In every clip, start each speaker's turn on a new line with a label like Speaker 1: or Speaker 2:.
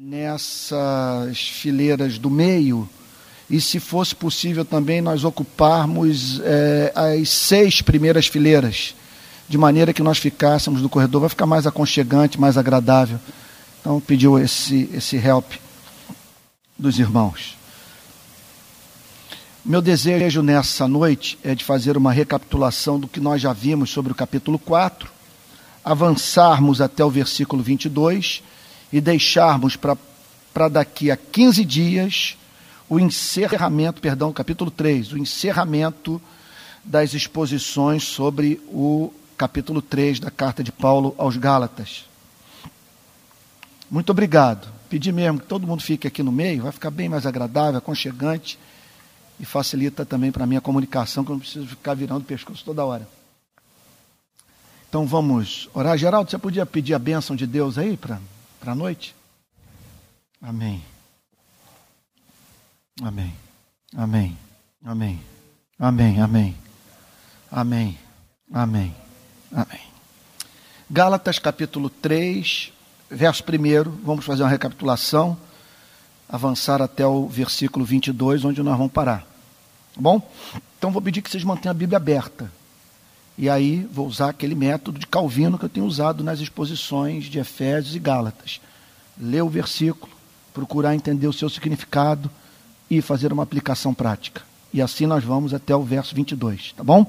Speaker 1: nessas fileiras do meio e, se fosse possível também, nós ocuparmos é, as seis primeiras fileiras, de maneira que nós ficássemos no corredor, vai ficar mais aconchegante, mais agradável. Então, pediu esse, esse help dos irmãos. Meu desejo nessa noite é de fazer uma recapitulação do que nós já vimos sobre o capítulo 4, avançarmos até o versículo 22 e deixarmos para daqui a 15 dias o encerramento, perdão, capítulo 3, o encerramento das exposições sobre o capítulo 3 da carta de Paulo aos Gálatas. Muito obrigado. Pedi mesmo que todo mundo fique aqui no meio, vai ficar bem mais agradável, aconchegante e facilita também para a minha comunicação, que eu não preciso ficar virando o pescoço toda hora. Então vamos orar. Geraldo, você podia pedir a bênção de Deus aí para a noite? Amém. Amém. Amém. Amém. Amém. Amém. Amém. Amém. Amém. Gálatas capítulo 3, verso 1, vamos fazer uma recapitulação, avançar até o versículo 22, onde nós vamos parar. Tá bom? Então vou pedir que vocês mantenham a Bíblia aberta. E aí vou usar aquele método de Calvino que eu tenho usado nas exposições de Efésios e Gálatas. Ler o versículo, procurar entender o seu significado, e fazer uma aplicação prática. E assim nós vamos até o verso 22, tá bom?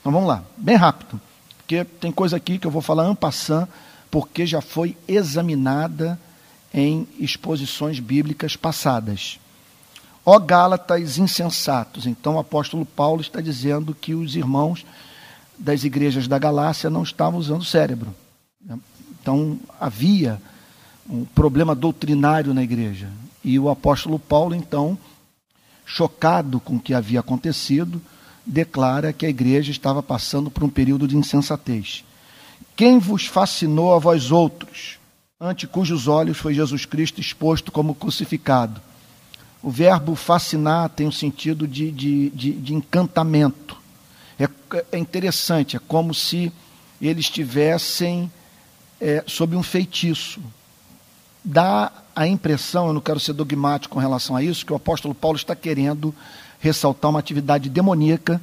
Speaker 1: Então vamos lá, bem rápido, porque tem coisa aqui que eu vou falar passant, porque já foi examinada em exposições bíblicas passadas. Ó Gálatas insensatos. Então o apóstolo Paulo está dizendo que os irmãos das igrejas da Galácia não estavam usando o cérebro. Então havia um problema doutrinário na igreja. E o apóstolo Paulo, então, chocado com o que havia acontecido, declara que a igreja estava passando por um período de insensatez. Quem vos fascinou a vós outros, ante cujos olhos foi Jesus Cristo exposto como crucificado? O verbo fascinar tem o um sentido de, de, de, de encantamento. É, é, interessante, é como se eles estivessem é, sob um feitiço. Dá a impressão, eu não quero ser dogmático com relação a isso, que o apóstolo Paulo está querendo ressaltar uma atividade demoníaca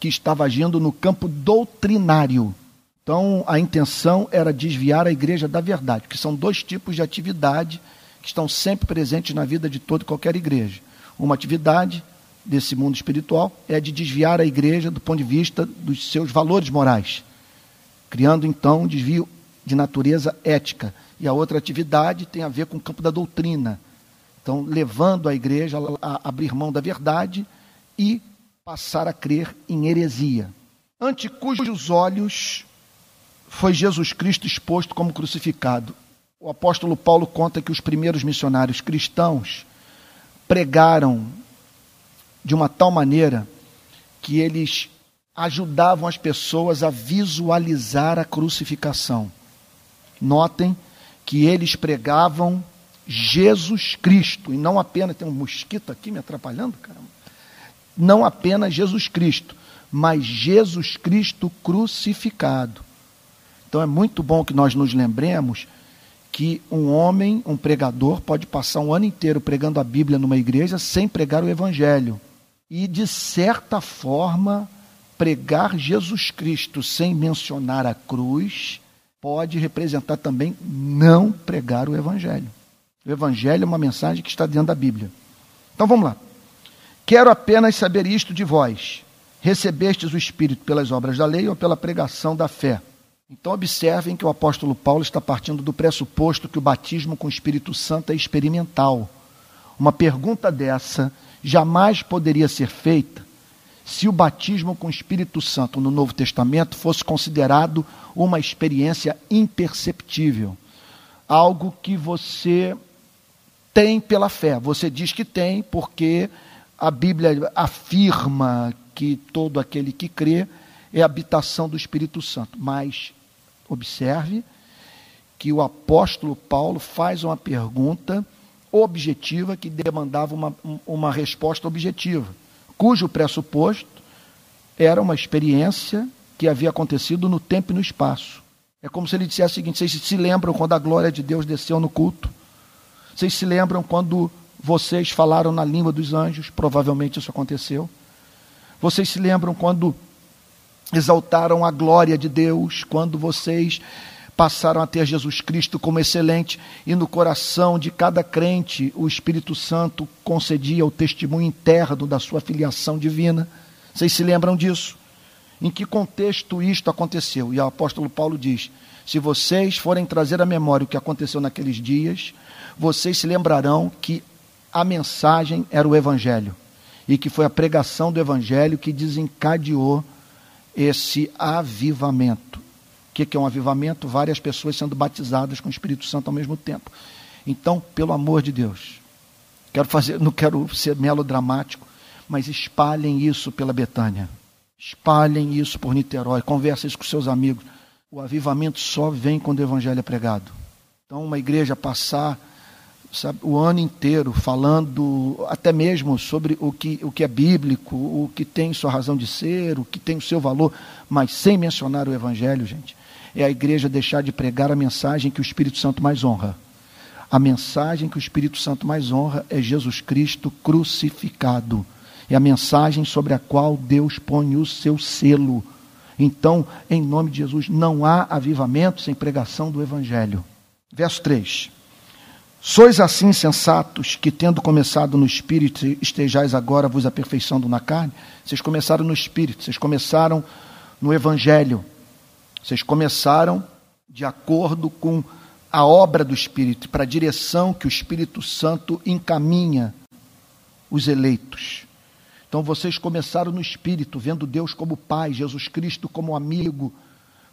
Speaker 1: que estava agindo no campo doutrinário. Então, a intenção era desviar a igreja da verdade, que são dois tipos de atividade que estão sempre presentes na vida de toda e qualquer igreja. Uma atividade desse mundo espiritual é de desviar a igreja do ponto de vista dos seus valores morais, criando então um desvio de natureza ética e a outra atividade tem a ver com o campo da doutrina. Então, levando a igreja a abrir mão da verdade e passar a crer em heresia. Ante cujos olhos foi Jesus Cristo exposto como crucificado. O apóstolo Paulo conta que os primeiros missionários cristãos pregaram de uma tal maneira que eles ajudavam as pessoas a visualizar a crucificação. Notem que eles pregavam Jesus Cristo, e não apenas, tem um mosquito aqui me atrapalhando, caramba. Não apenas Jesus Cristo, mas Jesus Cristo crucificado. Então é muito bom que nós nos lembremos que um homem, um pregador, pode passar um ano inteiro pregando a Bíblia numa igreja sem pregar o Evangelho. E, de certa forma, pregar Jesus Cristo sem mencionar a cruz pode representar também não pregar o Evangelho. O Evangelho é uma mensagem que está dentro da Bíblia. Então vamos lá. Quero apenas saber isto de vós: recebestes o Espírito pelas obras da lei ou pela pregação da fé? Então observem que o apóstolo Paulo está partindo do pressuposto que o batismo com o Espírito Santo é experimental. Uma pergunta dessa jamais poderia ser feita se o batismo com o Espírito Santo no Novo Testamento fosse considerado uma experiência imperceptível, algo que você tem pela fé. Você diz que tem porque a Bíblia afirma que todo aquele que crê é habitação do Espírito Santo. Mas observe que o apóstolo Paulo faz uma pergunta objetiva que demandava uma, uma resposta objetiva cujo pressuposto era uma experiência que havia acontecido no tempo e no espaço. É como se ele dissesse o seguinte: vocês se lembram quando a glória de Deus desceu no culto? Vocês se lembram quando vocês falaram na língua dos anjos? Provavelmente isso aconteceu. Vocês se lembram quando exaltaram a glória de Deus, quando vocês passaram a ter Jesus Cristo como excelente e no coração de cada crente o Espírito Santo concedia o testemunho interno da sua filiação divina. Vocês se lembram disso? Em que contexto isto aconteceu? E o apóstolo Paulo diz: se vocês forem trazer à memória o que aconteceu naqueles dias, vocês se lembrarão que a mensagem era o Evangelho e que foi a pregação do Evangelho que desencadeou esse avivamento. O que é um avivamento? Várias pessoas sendo batizadas com o Espírito Santo ao mesmo tempo. Então, pelo amor de Deus, quero fazer, não quero ser melodramático, mas espalhem isso pela Betânia. Espalhem isso por Niterói, conversem isso com seus amigos. O avivamento só vem quando o evangelho é pregado. Então, uma igreja passar sabe, o ano inteiro falando até mesmo sobre o que, o que é bíblico, o que tem sua razão de ser, o que tem o seu valor, mas sem mencionar o evangelho, gente, é a igreja deixar de pregar a mensagem que o Espírito Santo mais honra. A mensagem que o Espírito Santo mais honra é Jesus Cristo crucificado. É a mensagem sobre a qual Deus põe o seu selo. Então, em nome de Jesus, não há avivamento sem pregação do Evangelho. Verso 3. Sois assim sensatos que, tendo começado no espírito, estejais agora vos aperfeiçoando na carne? Vocês começaram no espírito, vocês começaram no evangelho, vocês começaram de acordo com a obra do espírito, para a direção que o Espírito Santo encaminha os eleitos. Então vocês começaram no espírito, vendo Deus como Pai, Jesus Cristo como amigo,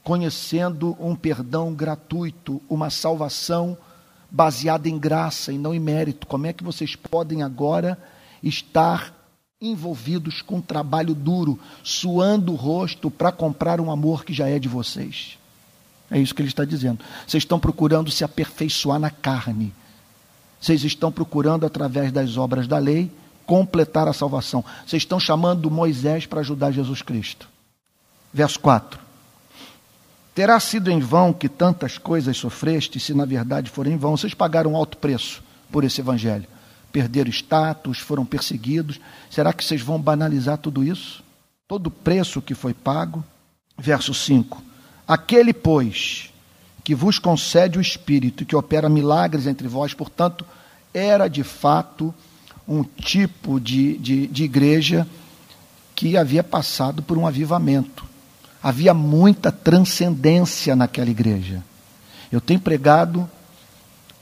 Speaker 1: conhecendo um perdão gratuito, uma salvação baseada em graça e não em mérito. Como é que vocês podem agora estar envolvidos com trabalho duro, suando o rosto para comprar um amor que já é de vocês? É isso que ele está dizendo. Vocês estão procurando se aperfeiçoar na carne. Vocês estão procurando, através das obras da lei, completar a salvação. Vocês estão chamando Moisés para ajudar Jesus Cristo. Verso 4. Terá sido em vão que tantas coisas sofreste, se na verdade forem em vão. Vocês pagaram alto preço por esse evangelho. Perderam status, foram perseguidos. Será que vocês vão banalizar tudo isso? Todo o preço que foi pago. Verso 5. Aquele, pois, que vos concede o Espírito, que opera milagres entre vós, portanto, era de fato um tipo de, de, de igreja que havia passado por um avivamento. Havia muita transcendência naquela igreja. Eu tenho pregado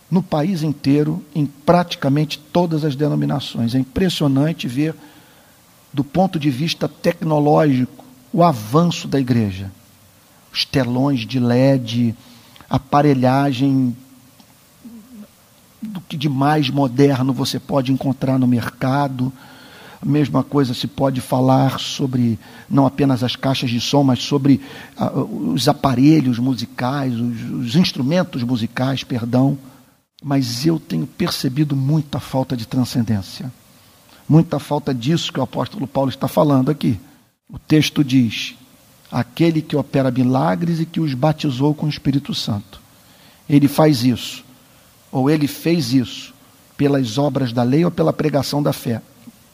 Speaker 1: no país inteiro, em praticamente todas as denominações. É impressionante ver, do ponto de vista tecnológico, o avanço da igreja. Os telões de LED, aparelhagem do que de mais moderno você pode encontrar no mercado. A mesma coisa se pode falar sobre não apenas as caixas de som, mas sobre uh, os aparelhos musicais, os, os instrumentos musicais, perdão. Mas eu tenho percebido muita falta de transcendência. Muita falta disso que o apóstolo Paulo está falando aqui. O texto diz: aquele que opera milagres e que os batizou com o Espírito Santo. Ele faz isso ou ele fez isso pelas obras da lei ou pela pregação da fé.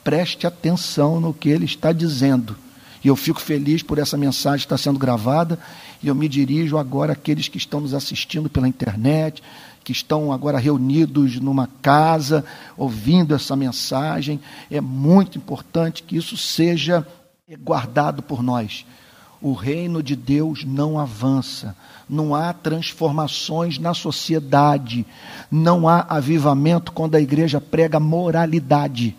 Speaker 1: Preste atenção no que ele está dizendo. E eu fico feliz por essa mensagem estar sendo gravada. E eu me dirijo agora àqueles que estão nos assistindo pela internet, que estão agora reunidos numa casa, ouvindo essa mensagem. É muito importante que isso seja guardado por nós. O reino de Deus não avança não há transformações na sociedade, não há avivamento quando a igreja prega moralidade.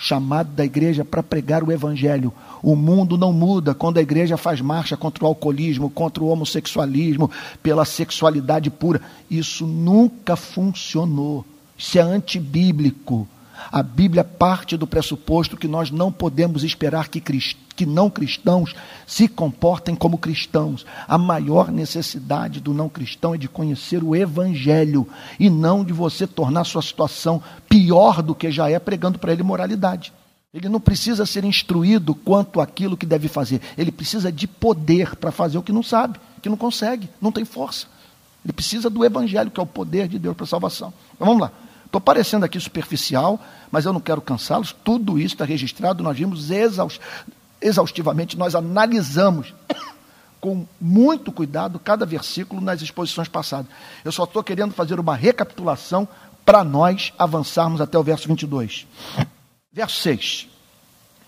Speaker 1: Chamado da igreja para pregar o evangelho. O mundo não muda quando a igreja faz marcha contra o alcoolismo, contra o homossexualismo, pela sexualidade pura. Isso nunca funcionou. Isso é antibíblico. A Bíblia parte do pressuposto que nós não podemos esperar que, que não cristãos se comportem como cristãos. A maior necessidade do não cristão é de conhecer o Evangelho e não de você tornar sua situação pior do que já é pregando para ele moralidade. Ele não precisa ser instruído quanto aquilo que deve fazer. Ele precisa de poder para fazer o que não sabe, que não consegue, não tem força. Ele precisa do Evangelho, que é o poder de Deus para a salvação. Então vamos lá. Estou parecendo aqui superficial, mas eu não quero cansá-los. Tudo isso está registrado, nós vimos exaust... exaustivamente, nós analisamos com muito cuidado cada versículo nas exposições passadas. Eu só estou querendo fazer uma recapitulação para nós avançarmos até o verso 22. Verso 6.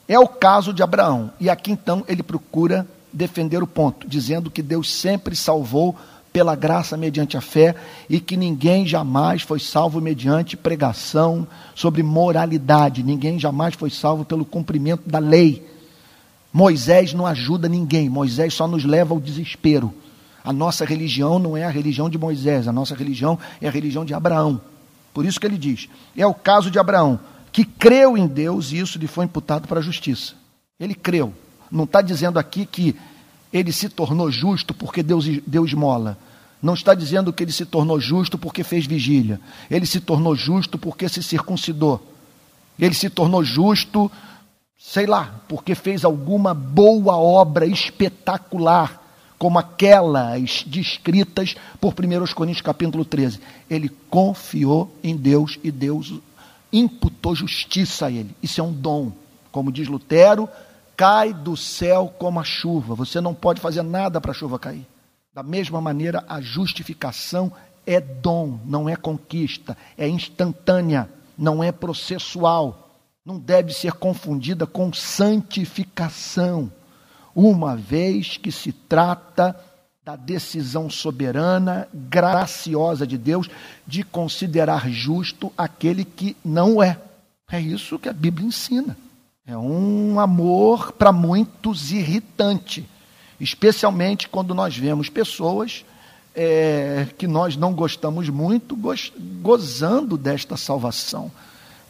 Speaker 1: É o caso de Abraão. E aqui então ele procura defender o ponto, dizendo que Deus sempre salvou pela graça mediante a fé e que ninguém jamais foi salvo mediante pregação sobre moralidade, ninguém jamais foi salvo pelo cumprimento da lei. Moisés não ajuda ninguém, Moisés só nos leva ao desespero. A nossa religião não é a religião de Moisés, a nossa religião é a religião de Abraão. Por isso que ele diz: é o caso de Abraão, que creu em Deus e isso lhe foi imputado para a justiça. Ele creu. Não está dizendo aqui que ele se tornou justo porque Deus deu esmola. Não está dizendo que ele se tornou justo porque fez vigília. Ele se tornou justo porque se circuncidou. Ele se tornou justo, sei lá, porque fez alguma boa obra espetacular, como aquelas descritas por 1 Coríntios capítulo 13. Ele confiou em Deus e Deus imputou justiça a ele. Isso é um dom. Como diz Lutero, cai do céu como a chuva. Você não pode fazer nada para a chuva cair. Da mesma maneira, a justificação é dom, não é conquista, é instantânea, não é processual. Não deve ser confundida com santificação, uma vez que se trata da decisão soberana, graciosa de Deus de considerar justo aquele que não é. É isso que a Bíblia ensina. É um amor para muitos irritante, especialmente quando nós vemos pessoas é, que nós não gostamos muito goz, gozando desta salvação.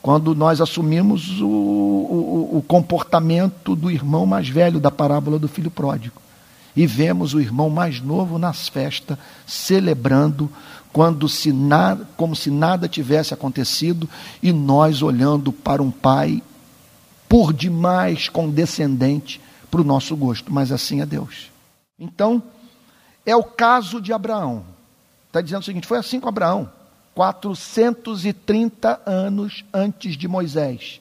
Speaker 1: Quando nós assumimos o, o, o comportamento do irmão mais velho da parábola do filho pródigo e vemos o irmão mais novo nas festas celebrando quando se como se nada tivesse acontecido e nós olhando para um pai por demais condescendente para o nosso gosto, mas assim é Deus. Então, é o caso de Abraão. Está dizendo o seguinte: foi assim com Abraão, 430 anos antes de Moisés.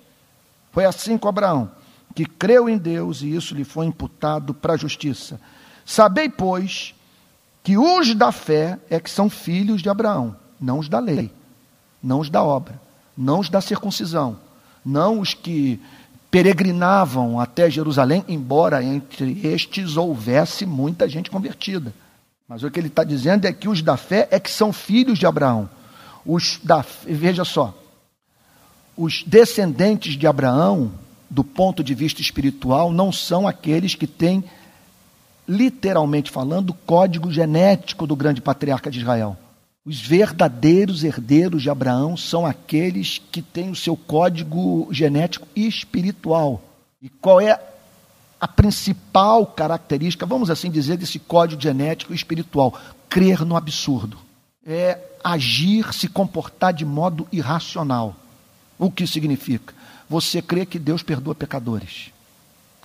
Speaker 1: Foi assim com Abraão, que creu em Deus e isso lhe foi imputado para a justiça. Sabei, pois, que os da fé é que são filhos de Abraão, não os da lei, não os da obra, não os da circuncisão, não os que peregrinavam até Jerusalém, embora entre estes houvesse muita gente convertida. Mas o que ele está dizendo é que os da fé é que são filhos de Abraão. Os da veja só, os descendentes de Abraão, do ponto de vista espiritual, não são aqueles que têm, literalmente falando, o código genético do grande patriarca de Israel. Os verdadeiros herdeiros de Abraão são aqueles que têm o seu código genético espiritual. E qual é a principal característica, vamos assim dizer, desse código genético espiritual? Crer no absurdo. É agir, se comportar de modo irracional. O que significa? Você crê que Deus perdoa pecadores,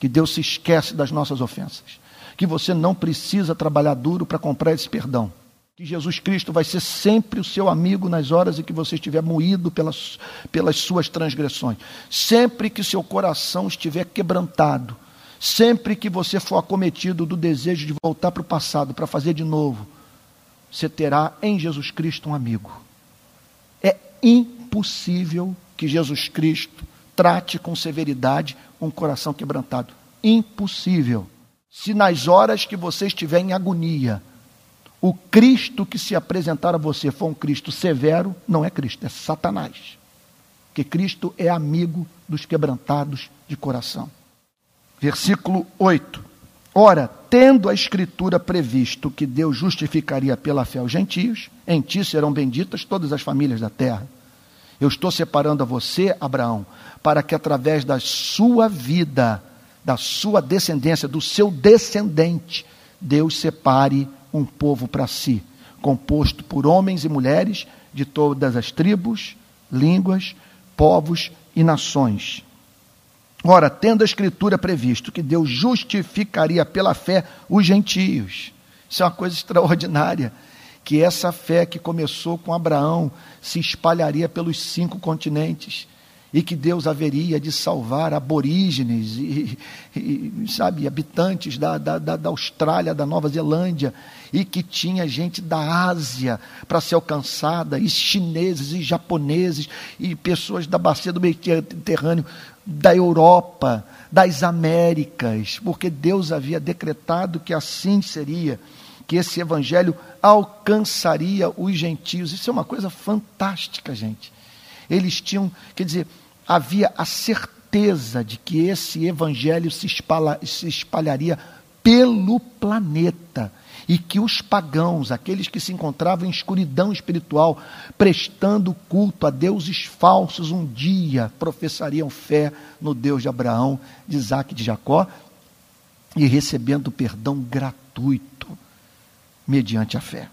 Speaker 1: que Deus se esquece das nossas ofensas, que você não precisa trabalhar duro para comprar esse perdão que Jesus Cristo vai ser sempre o seu amigo nas horas em que você estiver moído pelas, pelas suas transgressões. Sempre que seu coração estiver quebrantado, sempre que você for acometido do desejo de voltar para o passado, para fazer de novo, você terá em Jesus Cristo um amigo. É impossível que Jesus Cristo trate com severidade um coração quebrantado. Impossível. Se nas horas que você estiver em agonia, o Cristo que se apresentar a você for um Cristo severo, não é Cristo, é Satanás. Porque Cristo é amigo dos quebrantados de coração. Versículo 8. Ora, tendo a Escritura previsto que Deus justificaria pela fé os gentios, em ti serão benditas todas as famílias da terra. Eu estou separando a você, Abraão, para que através da sua vida, da sua descendência, do seu descendente, Deus separe um povo para si, composto por homens e mulheres de todas as tribos, línguas, povos e nações. Ora, tendo a Escritura previsto que Deus justificaria pela fé os gentios, isso é uma coisa extraordinária, que essa fé que começou com Abraão se espalharia pelos cinco continentes e que Deus haveria de salvar aborígenes e, e sabe, habitantes da, da, da, Austrália, da Nova Zelândia, e que tinha gente da Ásia para ser alcançada, e chineses, e japoneses, e pessoas da bacia do Mediterrâneo, da Europa, das Américas, porque Deus havia decretado que assim seria, que esse evangelho alcançaria os gentios. Isso é uma coisa fantástica, gente. Eles tinham, quer dizer, havia a certeza de que esse evangelho se, espalha, se espalharia pelo planeta e que os pagãos, aqueles que se encontravam em escuridão espiritual, prestando culto a deuses falsos, um dia professariam fé no Deus de Abraão, de Isaac e de Jacó e recebendo perdão gratuito mediante a fé.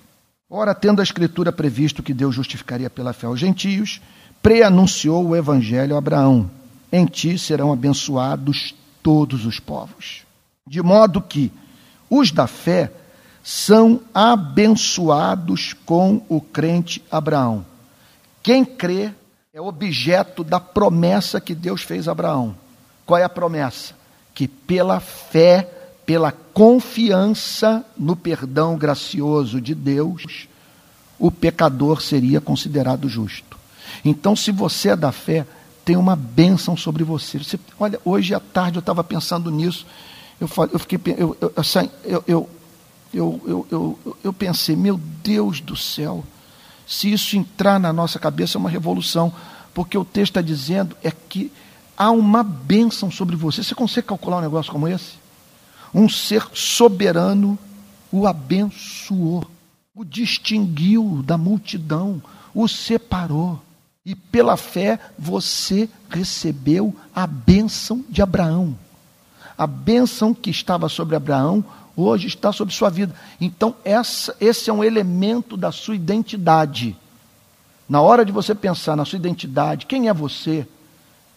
Speaker 1: Ora, tendo a Escritura previsto que Deus justificaria pela fé aos gentios, preanunciou o evangelho a Abraão: Em ti serão abençoados todos os povos. De modo que os da fé são abençoados com o crente Abraão. Quem crê é objeto da promessa que Deus fez a Abraão. Qual é a promessa? Que pela fé, pela confiança no perdão gracioso de Deus, o pecador seria considerado justo. Então, se você é da fé, tem uma bênção sobre você. você olha, hoje à tarde eu estava pensando nisso. Eu, falei, eu fiquei, eu, eu, eu, eu, eu, eu, eu pensei, meu Deus do céu, se isso entrar na nossa cabeça é uma revolução, porque o texto está dizendo é que há uma bênção sobre você. Você consegue calcular um negócio como esse? Um ser soberano o abençoou, o distinguiu da multidão, o separou. E pela fé você recebeu a bênção de Abraão. A bênção que estava sobre Abraão hoje está sobre sua vida. Então, essa, esse é um elemento da sua identidade. Na hora de você pensar na sua identidade, quem é você?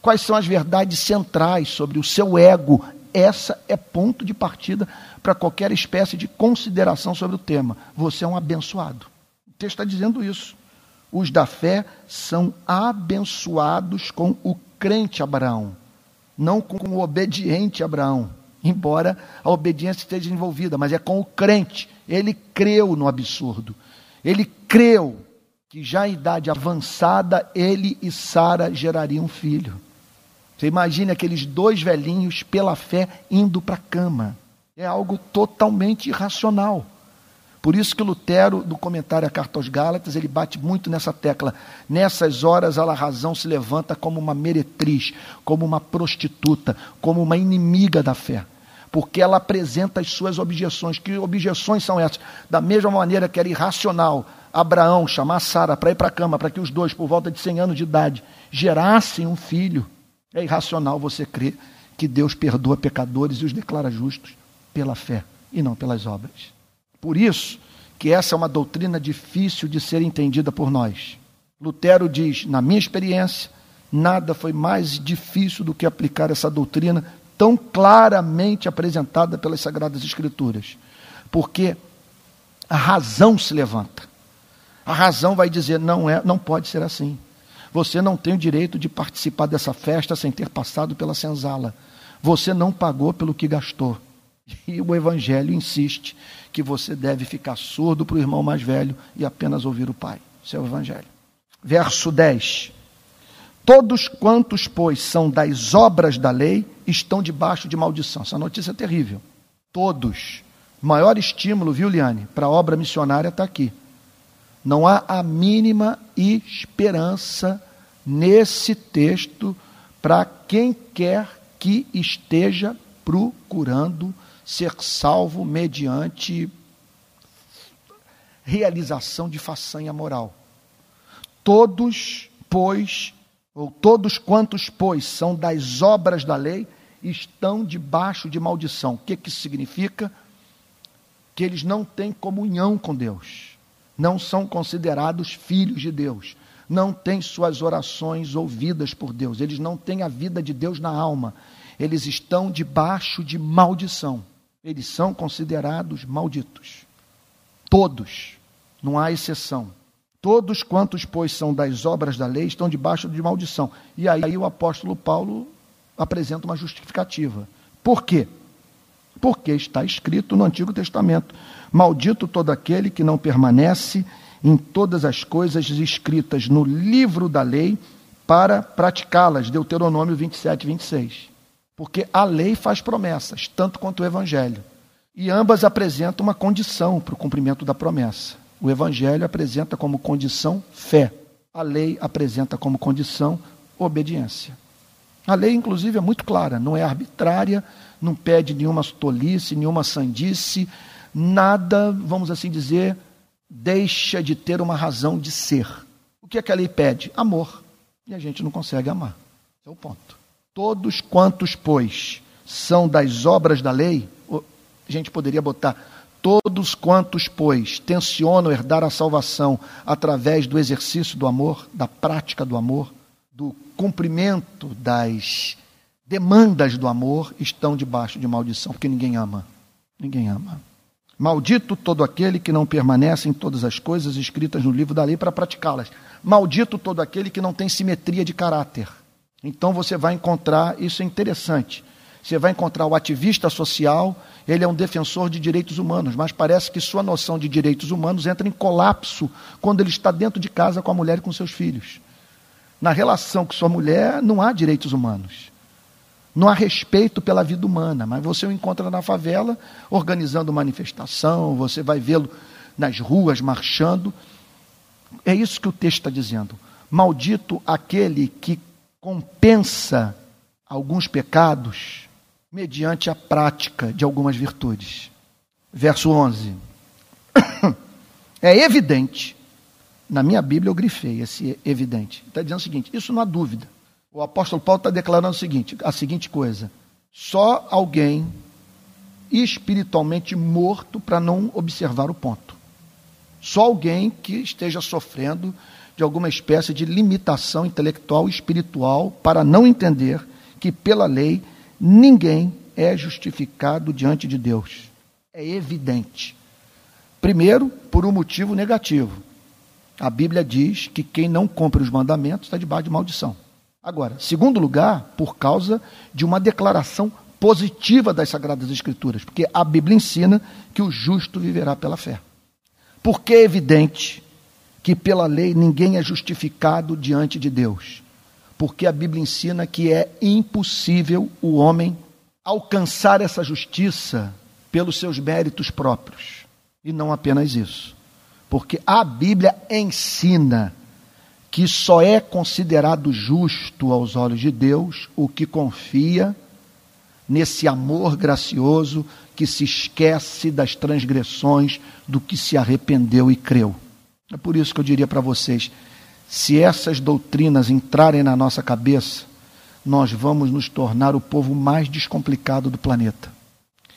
Speaker 1: Quais são as verdades centrais sobre o seu ego? Essa é ponto de partida para qualquer espécie de consideração sobre o tema. Você é um abençoado. O texto está dizendo isso os da fé são abençoados com o crente Abraão, não com o obediente Abraão, embora a obediência esteja envolvida, mas é com o crente. Ele creu no absurdo. Ele creu que já em idade avançada ele e Sara gerariam um filho. Você imagine aqueles dois velhinhos pela fé indo para a cama. É algo totalmente irracional. Por isso que Lutero, no comentário à Carta aos Gálatas, ele bate muito nessa tecla. Nessas horas, a razão se levanta como uma meretriz, como uma prostituta, como uma inimiga da fé. Porque ela apresenta as suas objeções. Que objeções são essas? Da mesma maneira que era irracional Abraão chamar Sara para ir para a cama, para que os dois, por volta de 100 anos de idade, gerassem um filho. É irracional você crer que Deus perdoa pecadores e os declara justos pela fé e não pelas obras. Por isso que essa é uma doutrina difícil de ser entendida por nós. Lutero diz: na minha experiência, nada foi mais difícil do que aplicar essa doutrina tão claramente apresentada pelas Sagradas Escrituras. Porque a razão se levanta. A razão vai dizer: não é, não pode ser assim. Você não tem o direito de participar dessa festa sem ter passado pela senzala. Você não pagou pelo que gastou. E o Evangelho insiste que você deve ficar surdo para o irmão mais velho e apenas ouvir o Pai. Isso é o Evangelho. Verso 10. Todos quantos, pois, são das obras da lei, estão debaixo de maldição. Essa notícia é terrível. Todos. Maior estímulo, viu, Liane, para a obra missionária está aqui. Não há a mínima esperança nesse texto para quem quer que esteja procurando ser salvo mediante realização de façanha moral. Todos, pois, ou todos quantos, pois, são das obras da lei, estão debaixo de maldição. O que, que significa? Que eles não têm comunhão com Deus, não são considerados filhos de Deus, não têm suas orações ouvidas por Deus, eles não têm a vida de Deus na alma, eles estão debaixo de maldição eles são considerados malditos. Todos. Não há exceção. Todos quantos, pois, são das obras da lei estão debaixo de maldição. E aí o apóstolo Paulo apresenta uma justificativa. Por quê? Porque está escrito no Antigo Testamento: Maldito todo aquele que não permanece em todas as coisas escritas no livro da lei para praticá-las. Deuteronômio 27, 26. Porque a lei faz promessas, tanto quanto o evangelho. E ambas apresentam uma condição para o cumprimento da promessa. O evangelho apresenta como condição fé. A lei apresenta como condição obediência. A lei, inclusive, é muito clara, não é arbitrária, não pede nenhuma tolice, nenhuma sandice, nada, vamos assim dizer, deixa de ter uma razão de ser. O que é que a lei pede? Amor. E a gente não consegue amar. Esse é o ponto. Todos quantos, pois, são das obras da lei, a gente poderia botar todos quantos, pois, tensionam herdar a salvação através do exercício do amor, da prática do amor, do cumprimento das demandas do amor, estão debaixo de maldição, porque ninguém ama. Ninguém ama. Maldito todo aquele que não permanece em todas as coisas escritas no livro da lei para praticá-las. Maldito todo aquele que não tem simetria de caráter. Então você vai encontrar, isso é interessante. Você vai encontrar o ativista social, ele é um defensor de direitos humanos, mas parece que sua noção de direitos humanos entra em colapso quando ele está dentro de casa com a mulher e com seus filhos. Na relação com sua mulher, não há direitos humanos. Não há respeito pela vida humana, mas você o encontra na favela organizando manifestação, você vai vê-lo nas ruas marchando. É isso que o texto está dizendo. Maldito aquele que compensa alguns pecados mediante a prática de algumas virtudes. Verso 11. É evidente, na minha Bíblia eu grifei esse evidente. Está dizendo o seguinte: isso não há dúvida o apóstolo Paulo está declarando o seguinte, a seguinte coisa: só alguém espiritualmente morto para não observar o ponto. Só alguém que esteja sofrendo de alguma espécie de limitação intelectual e espiritual para não entender que pela lei ninguém é justificado diante de Deus. É evidente. Primeiro, por um motivo negativo. A Bíblia diz que quem não cumpre os mandamentos está debaixo de maldição. Agora, segundo lugar, por causa de uma declaração positiva das Sagradas Escrituras, porque a Bíblia ensina que o justo viverá pela fé. Porque é evidente que pela lei ninguém é justificado diante de Deus. Porque a Bíblia ensina que é impossível o homem alcançar essa justiça pelos seus méritos próprios. E não apenas isso. Porque a Bíblia ensina que só é considerado justo aos olhos de Deus o que confia nesse amor gracioso que se esquece das transgressões do que se arrependeu e creu. É por isso que eu diria para vocês: se essas doutrinas entrarem na nossa cabeça, nós vamos nos tornar o povo mais descomplicado do planeta.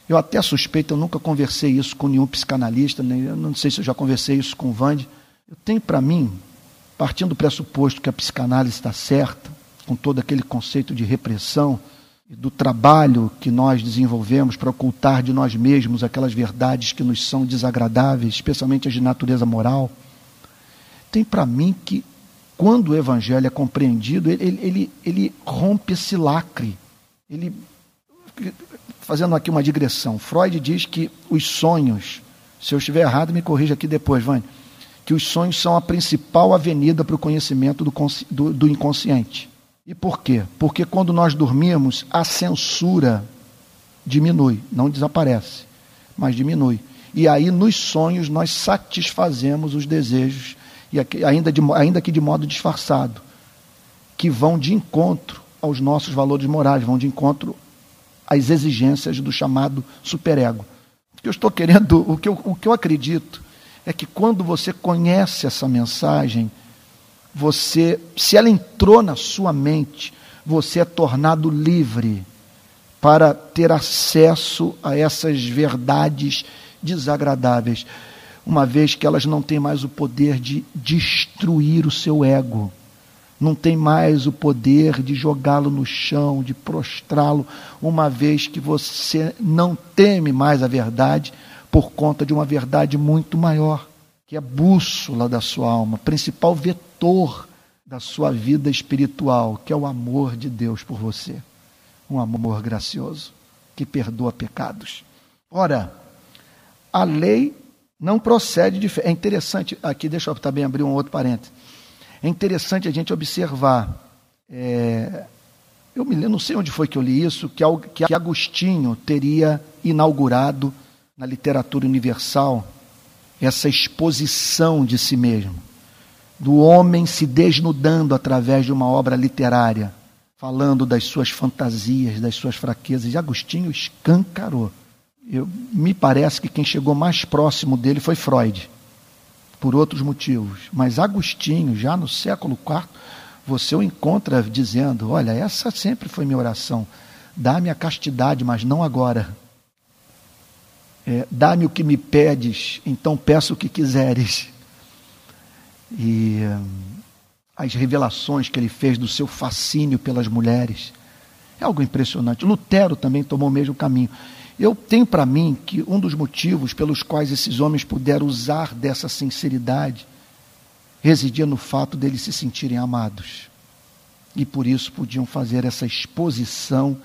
Speaker 1: Eu até suspeito, eu nunca conversei isso com nenhum psicanalista, nem, eu não sei se eu já conversei isso com o Vande. Eu tenho para mim partindo do pressuposto que a psicanálise está certa, com todo aquele conceito de repressão e do trabalho que nós desenvolvemos para ocultar de nós mesmos aquelas verdades que nos são desagradáveis, especialmente as de natureza moral, tem para mim que quando o evangelho é compreendido, ele, ele, ele rompe esse lacre. Ele, fazendo aqui uma digressão, Freud diz que os sonhos, se eu estiver errado, me corrija aqui depois, Vânia que os sonhos são a principal avenida para o conhecimento do, do, do inconsciente. E por quê? Porque quando nós dormimos, a censura diminui, não desaparece, mas diminui. E aí, nos sonhos, nós satisfazemos os desejos, e ainda, de, ainda que de modo disfarçado, que vão de encontro aos nossos valores morais, vão de encontro às exigências do chamado superego. O que eu estou querendo, o que eu, o que eu acredito é que quando você conhece essa mensagem, você, se ela entrou na sua mente, você é tornado livre para ter acesso a essas verdades desagradáveis, uma vez que elas não têm mais o poder de destruir o seu ego, não tem mais o poder de jogá-lo no chão, de prostrá-lo, uma vez que você não teme mais a verdade, por conta de uma verdade muito maior. que é bússola da sua alma, principal vetor da sua vida espiritual, que é o amor de Deus por você. Um amor gracioso que perdoa pecados. Ora, a lei não procede de fé. É interessante, aqui deixa eu também abrir um outro parênteses. É interessante a gente observar. É, eu me lembro, não sei onde foi que eu li isso, que, que Agostinho teria inaugurado na literatura universal essa exposição de si mesmo, do homem se desnudando através de uma obra literária, falando das suas fantasias, das suas fraquezas. E Agostinho escancarou. Eu, me parece que quem chegou mais próximo dele foi Freud, por outros motivos. Mas Agostinho, já no século IV, você o encontra dizendo: Olha, essa sempre foi minha oração. Dá-me a castidade, mas não agora. É, Dá-me o que me pedes, então peço o que quiseres. E hum, as revelações que ele fez do seu fascínio pelas mulheres é algo impressionante. Lutero também tomou o mesmo caminho. Eu tenho para mim que um dos motivos pelos quais esses homens puderam usar dessa sinceridade residia no fato deles se sentirem amados. E por isso podiam fazer essa exposição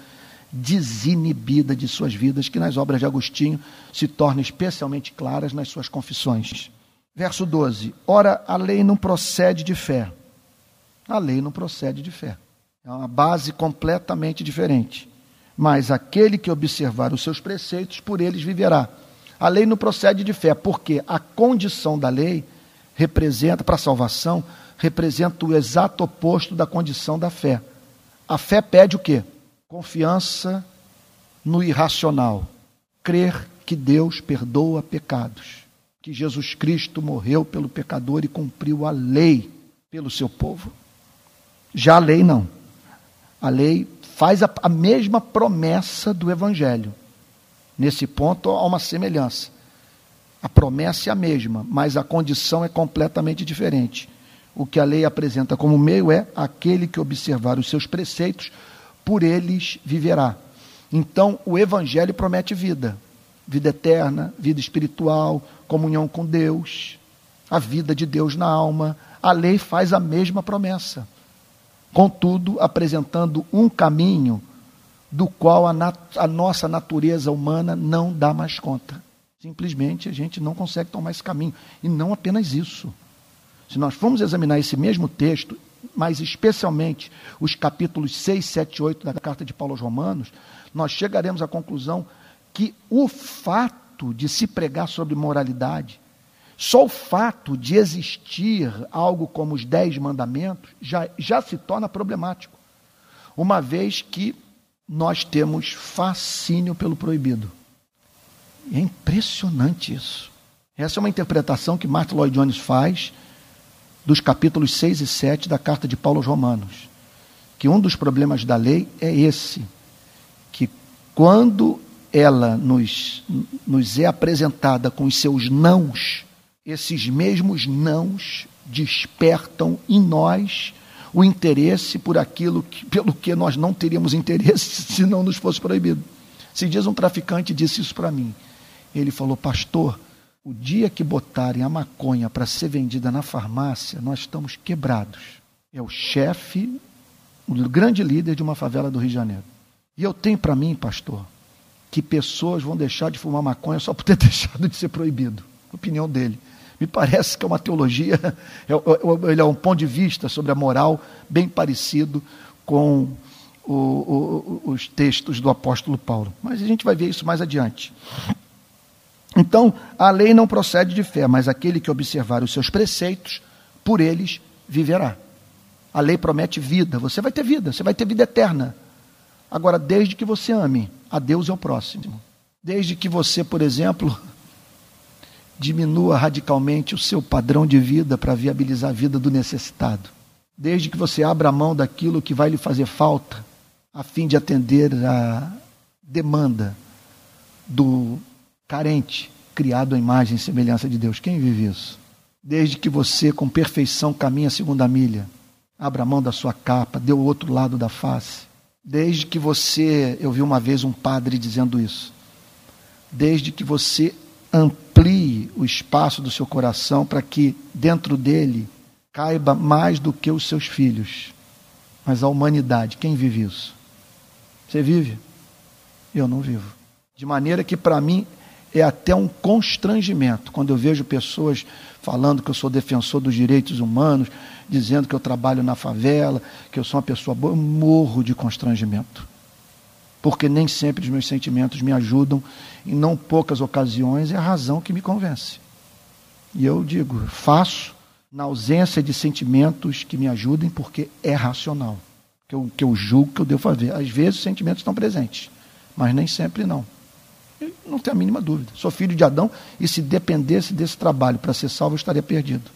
Speaker 1: desinibida de suas vidas, que nas obras de Agostinho se torna especialmente claras nas suas confissões. Verso 12: Ora, a lei não procede de fé. A lei não procede de fé. É uma base completamente diferente mas aquele que observar os seus preceitos, por eles viverá. A lei não procede de fé, porque a condição da lei representa, para a salvação, representa o exato oposto da condição da fé. A fé pede o quê? Confiança no irracional. Crer que Deus perdoa pecados, que Jesus Cristo morreu pelo pecador e cumpriu a lei pelo seu povo. Já a lei não. A lei faz a, a mesma promessa do Evangelho. Nesse ponto há uma semelhança. A promessa é a mesma, mas a condição é completamente diferente. O que a lei apresenta como meio é aquele que observar os seus preceitos, por eles viverá. Então, o Evangelho promete vida, vida eterna, vida espiritual, comunhão com Deus, a vida de Deus na alma. A lei faz a mesma promessa contudo, apresentando um caminho do qual a, nat a, nossa natureza humana não dá mais conta. Simplesmente a gente não consegue tomar esse caminho. E não apenas isso. Se nós formos examinar esse mesmo texto, mas especialmente os capítulos 6, 7 e 8 da carta de Paulo aos Romanos, nós chegaremos à conclusão que o fato de se pregar sobre moralidade só o fato de existir algo como os dez mandamentos já, já se torna problemático, uma vez que nós temos fascínio pelo proibido. É impressionante isso. Essa é uma interpretação que Martin Lloyd Jones faz dos capítulos 6 e 7 da carta de Paulo aos Romanos. Que um dos problemas da lei é esse: que quando ela nos, nos é apresentada com os seus nãos, esses mesmos nãos despertam em nós o interesse por aquilo que, pelo que nós não teríamos interesse se não nos fosse proibido. Se diz um traficante disse isso para mim. Ele falou: "Pastor, o dia que botarem a maconha para ser vendida na farmácia, nós estamos quebrados. É o chefe, o grande líder de uma favela do Rio de Janeiro. E eu tenho para mim, pastor, que pessoas vão deixar de fumar maconha só por ter deixado de ser proibido. Opinião dele. Me parece que é uma teologia, é, é, ele é um ponto de vista sobre a moral bem parecido com o, o, os textos do apóstolo Paulo. Mas a gente vai ver isso mais adiante. Então, a lei não procede de fé, mas aquele que observar os seus preceitos, por eles viverá. A lei promete vida, você vai ter vida, você vai ter vida eterna. Agora, desde que você ame a Deus e ao próximo. Desde que você, por exemplo, diminua radicalmente o seu padrão de vida para viabilizar a vida do necessitado. Desde que você abra a mão daquilo que vai lhe fazer falta, a fim de atender a demanda do carente criado à imagem e semelhança de Deus. Quem vive isso? Desde que você, com perfeição, caminha a segunda milha, abra a mão da sua capa, dê o outro lado da face. Desde que você, eu vi uma vez um padre dizendo isso, desde que você amplie o espaço do seu coração para que dentro dele caiba mais do que os seus filhos, mas a humanidade. Quem vive isso? Você vive? Eu não vivo. De maneira que para mim é até um constrangimento quando eu vejo pessoas falando que eu sou defensor dos direitos humanos, dizendo que eu trabalho na favela, que eu sou uma pessoa boa, eu morro de constrangimento. Porque nem sempre os meus sentimentos me ajudam, em não poucas ocasiões é a razão que me convence. E eu digo, faço na ausência de sentimentos que me ajudem, porque é racional. Que eu, que eu julgo que eu devo fazer. Às vezes os sentimentos estão presentes, mas nem sempre não. Não tenho a mínima dúvida. Sou filho de Adão e se dependesse desse trabalho para ser salvo, eu estaria perdido.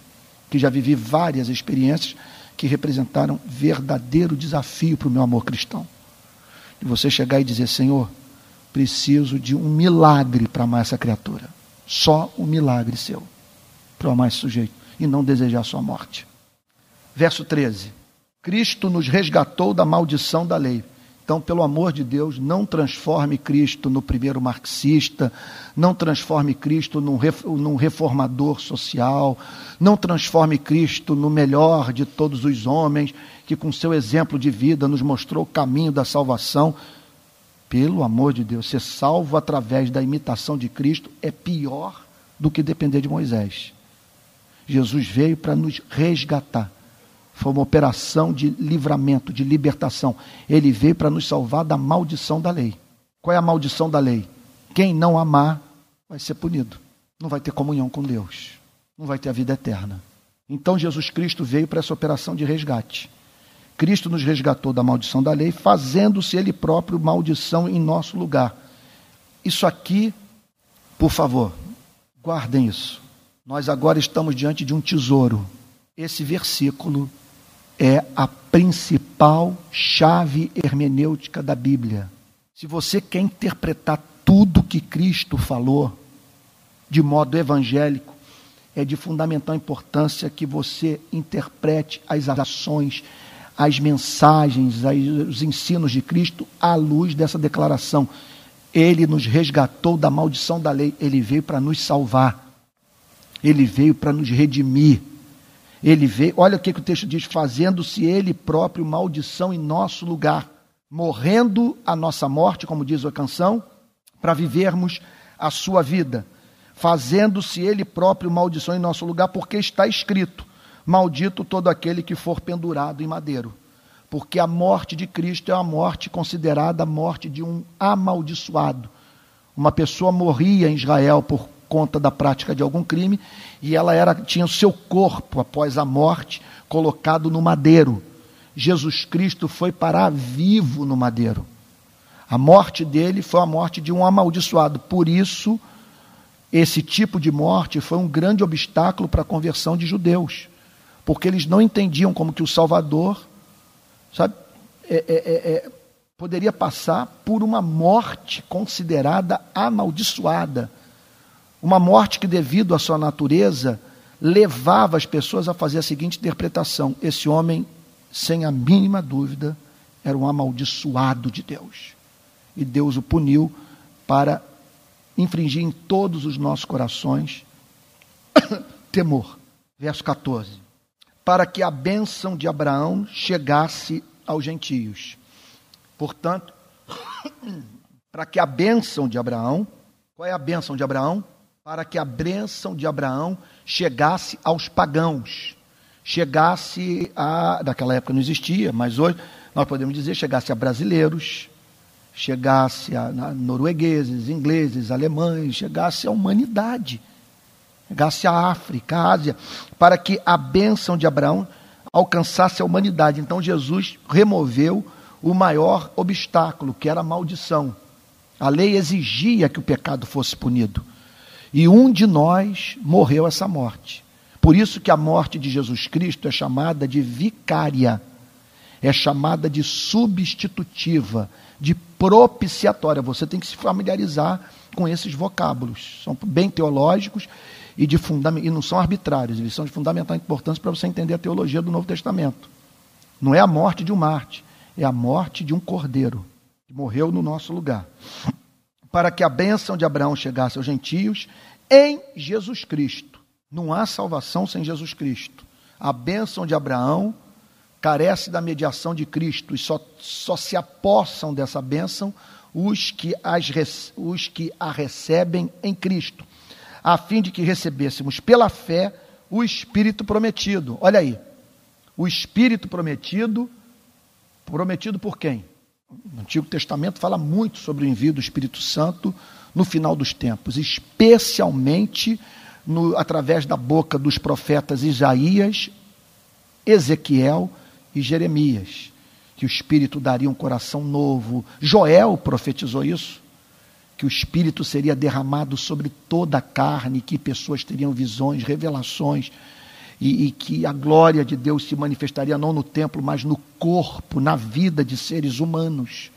Speaker 1: Que já vivi várias experiências que representaram verdadeiro desafio para o meu amor cristão. De você chegar e dizer, Senhor, preciso de um milagre para amar essa criatura. Só um milagre seu para amar esse sujeito e não desejar sua morte. Verso 13. Cristo nos resgatou da maldição da lei então, pelo amor de Deus, não transforme Cristo no primeiro marxista, não transforme Cristo num reformador social, não transforme Cristo no melhor de todos os homens, que com seu exemplo de vida nos mostrou o caminho da salvação. Pelo amor de Deus, ser salvo através da imitação de Cristo é pior do que depender de Moisés. Jesus veio para nos resgatar. Foi uma operação de livramento, de libertação. Ele veio para nos salvar da maldição da lei. Qual é a maldição da lei? Quem não amar vai ser punido. Não vai ter comunhão com Deus. Não vai ter a vida eterna. Então Jesus Cristo veio para essa operação de resgate. Cristo nos resgatou da maldição da lei, fazendo-se Ele próprio maldição em nosso lugar. Isso aqui, por favor, guardem isso. Nós agora estamos diante de um tesouro. Esse versículo é a principal chave hermenêutica da Bíblia. Se você quer interpretar tudo que Cristo falou de modo evangélico, é de fundamental importância que você interprete as ações, as mensagens, os ensinos de Cristo à luz dessa declaração. Ele nos resgatou da maldição da lei, ele veio para nos salvar, ele veio para nos redimir. Ele veio, olha o que, que o texto diz: fazendo-se ele próprio maldição em nosso lugar, morrendo a nossa morte, como diz a canção, para vivermos a sua vida. Fazendo-se ele próprio maldição em nosso lugar, porque está escrito: Maldito todo aquele que for pendurado em madeiro. Porque a morte de Cristo é a morte considerada a morte de um amaldiçoado. Uma pessoa morria em Israel por conta da prática de algum crime, e ela era, tinha o seu corpo, após a morte, colocado no madeiro. Jesus Cristo foi parar vivo no madeiro. A morte dele foi a morte de um amaldiçoado. Por isso, esse tipo de morte foi um grande obstáculo para a conversão de judeus, porque eles não entendiam como que o Salvador, sabe, é, é, é, é poderia passar por uma morte considerada amaldiçoada. Uma morte que, devido à sua natureza, levava as pessoas a fazer a seguinte interpretação: esse homem, sem a mínima dúvida, era um amaldiçoado de Deus. E Deus o puniu para infringir em todos os nossos corações temor. Verso 14. Para que a bênção de Abraão chegasse aos gentios. Portanto, para que a bênção de Abraão, qual é a bênção de Abraão? para que a bênção de Abraão chegasse aos pagãos, chegasse a. Daquela época não existia, mas hoje nós podemos dizer chegasse a brasileiros, chegasse a noruegueses, ingleses, alemães, chegasse à humanidade, chegasse à África, à Ásia, para que a bênção de Abraão alcançasse a humanidade. Então Jesus removeu o maior obstáculo, que era a maldição. A lei exigia que o pecado fosse punido. E um de nós morreu essa morte. Por isso que a morte de Jesus Cristo é chamada de vicária, é chamada de substitutiva, de propiciatória. Você tem que se familiarizar com esses vocábulos. São bem teológicos e, de fundament... e não são arbitrários, eles são de fundamental importância para você entender a teologia do Novo Testamento. Não é a morte de um Marte, é a morte de um cordeiro que morreu no nosso lugar para que a bênção de Abraão chegasse aos gentios, em Jesus Cristo. Não há salvação sem Jesus Cristo. A bênção de Abraão carece da mediação de Cristo e só, só se apossam dessa bênção os que, as, os que a recebem em Cristo, a fim de que recebêssemos pela fé o Espírito prometido. Olha aí, o Espírito prometido, prometido por quem? O Antigo Testamento fala muito sobre o envio do Espírito Santo no final dos tempos, especialmente no, através da boca dos profetas Isaías, Ezequiel e Jeremias que o Espírito daria um coração novo. Joel profetizou isso, que o Espírito seria derramado sobre toda a carne, que pessoas teriam visões, revelações, e, e, que a glória de Deus se manifestaria não no templo, mas no corpo, na vida de seres humanos.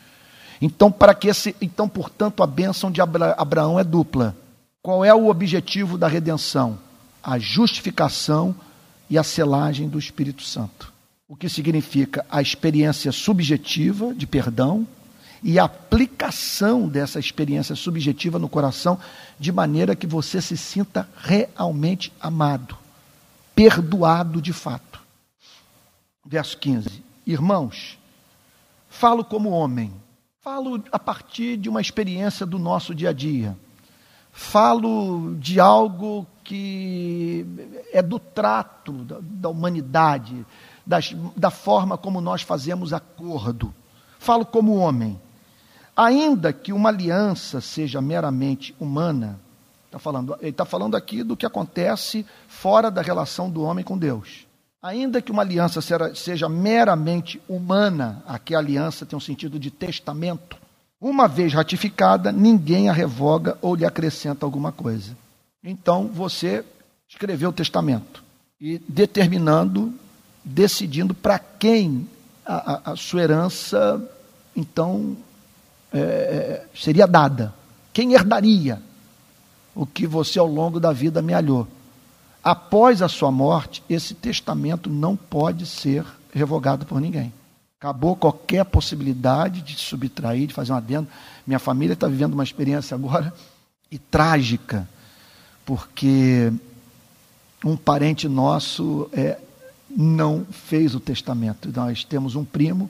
Speaker 1: Então, para que esse, então, portanto, a bênção de Abraão é dupla. Qual é o objetivo da redenção? A justificação e a selagem do Espírito Santo o que significa a experiência subjetiva de perdão e aplicação dessa experiência subjetiva no coração de maneira que você se sinta realmente amado, perdoado de fato. Verso 15: Irmãos, falo como homem, falo a partir de uma experiência do nosso dia a dia, falo de algo que é do trato da, da humanidade, das, da forma como nós fazemos acordo. Falo como homem. Ainda que uma aliança seja meramente humana, tá falando, ele está falando aqui do que acontece fora da relação do homem com Deus. Ainda que uma aliança seja meramente humana, aqui a aliança tem um sentido de testamento, uma vez ratificada, ninguém a revoga ou lhe acrescenta alguma coisa. Então você escreveu o testamento e determinando decidindo para quem a, a, a, sua herança, então, é, é, seria dada. Quem herdaria o que você ao longo da vida amealhou. Após a sua morte, esse testamento não pode ser revogado por ninguém. Acabou qualquer possibilidade de subtrair, de fazer um adendo. Minha família está vivendo uma experiência agora e trágica, porque um parente nosso é, não fez o testamento. Nós temos um primo,